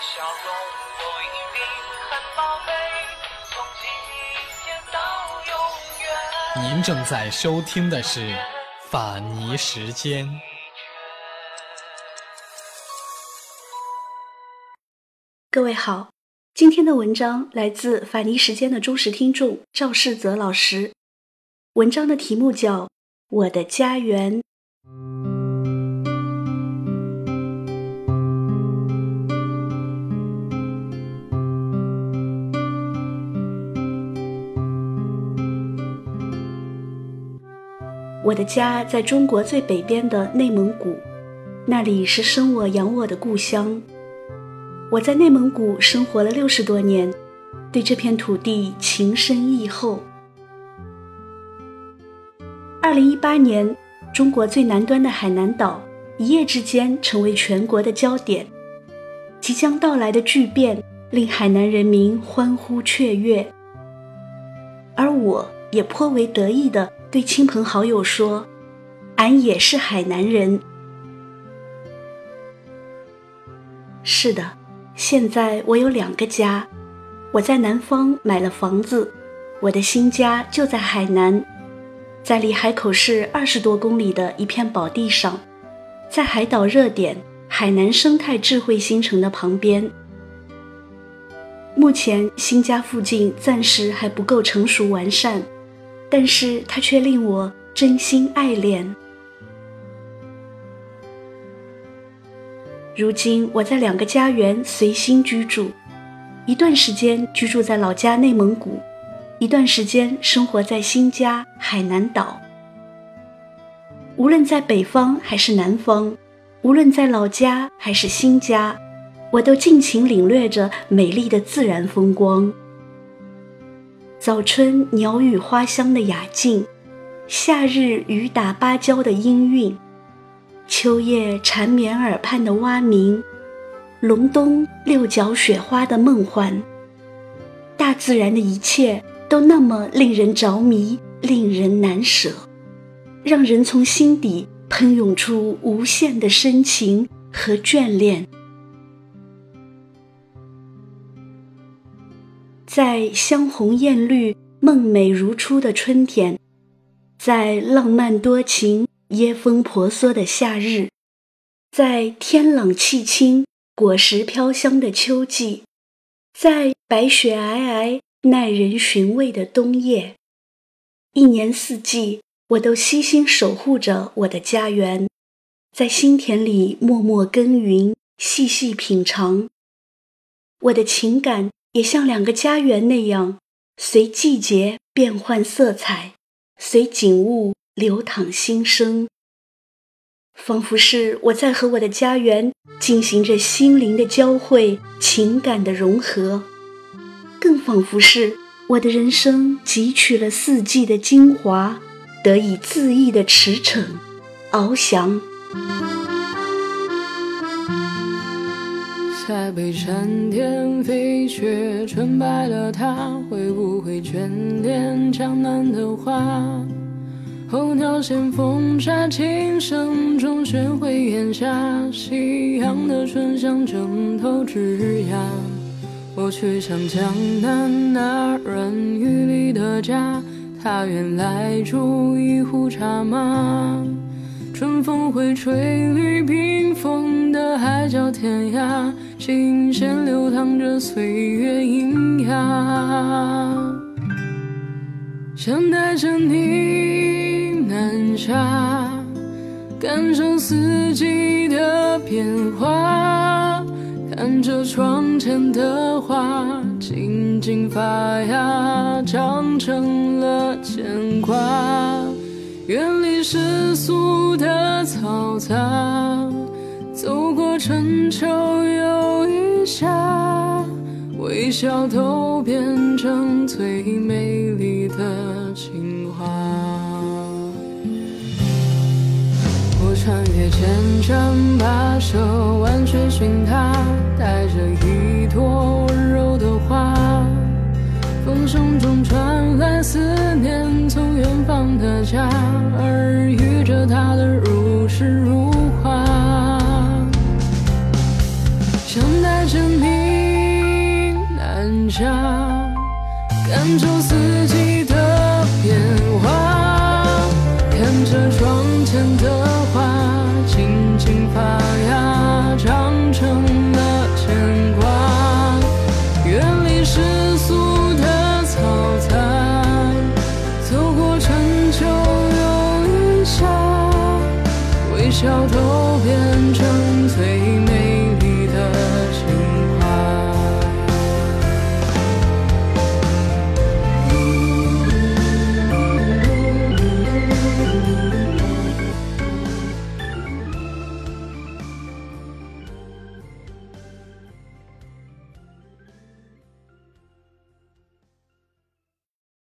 笑容不一定很宝贝，从今天到永远。您正在收听的是法尼时间。各位好，今天的文章来自法尼时间的忠实听众赵世泽老师。文章的题目叫《我的家园》。我的家在中国最北边的内蒙古，那里是生我养我的故乡。我在内蒙古生活了六十多年，对这片土地情深意厚。二零一八年，中国最南端的海南岛一夜之间成为全国的焦点，即将到来的巨变令海南人民欢呼雀跃，而我也颇为得意的。对亲朋好友说：“俺也是海南人。”是的，现在我有两个家，我在南方买了房子，我的新家就在海南，在离海口市二十多公里的一片宝地上，在海岛热点海南生态智慧新城的旁边。目前新家附近暂时还不够成熟完善。但是它却令我真心爱恋。如今我在两个家园随心居住，一段时间居住在老家内蒙古，一段时间生活在新家海南岛。无论在北方还是南方，无论在老家还是新家，我都尽情领略着美丽的自然风光。早春鸟语花香的雅静，夏日雨打芭蕉的音韵，秋夜缠绵耳畔的蛙鸣，隆冬六角雪花的梦幻。大自然的一切都那么令人着迷，令人难舍，让人从心底喷涌出无限的深情和眷恋。在香红艳绿、梦美如初的春天，在浪漫多情、椰风婆娑的夏日，在天朗气清、果实飘香的秋季，在白雪皑皑、耐人寻味的冬夜，一年四季，我都悉心守护着我的家园，在心田里默默耕耘、细细品尝，我的情感。也像两个家园那样，随季节变换色彩，随景物流淌心声。仿佛是我在和我的家园进行着心灵的交汇，情感的融合，更仿佛是我的人生汲取了四季的精华，得以恣意的驰骋，翱翔。在北山巅飞雪，纯白了她，会不会眷恋江南的花？候鸟衔风沙，琴声中寻回檐下夕阳的醇香正透枝桠。我去向江南那软雨里的家，他愿来煮一壶茶吗？春风会吹绿冰封的海角天涯。琴弦流淌着岁月阴哑，想带着你南下，感受四季的变化，看着窗前的花静静发芽，长成了牵挂，世俗的嘈杂。走过春秋又一夏，微笑都变成最美丽的情话。我穿越千山跋涉，万水寻他，带声中传来思念，从远方的家，耳语着他的如诗如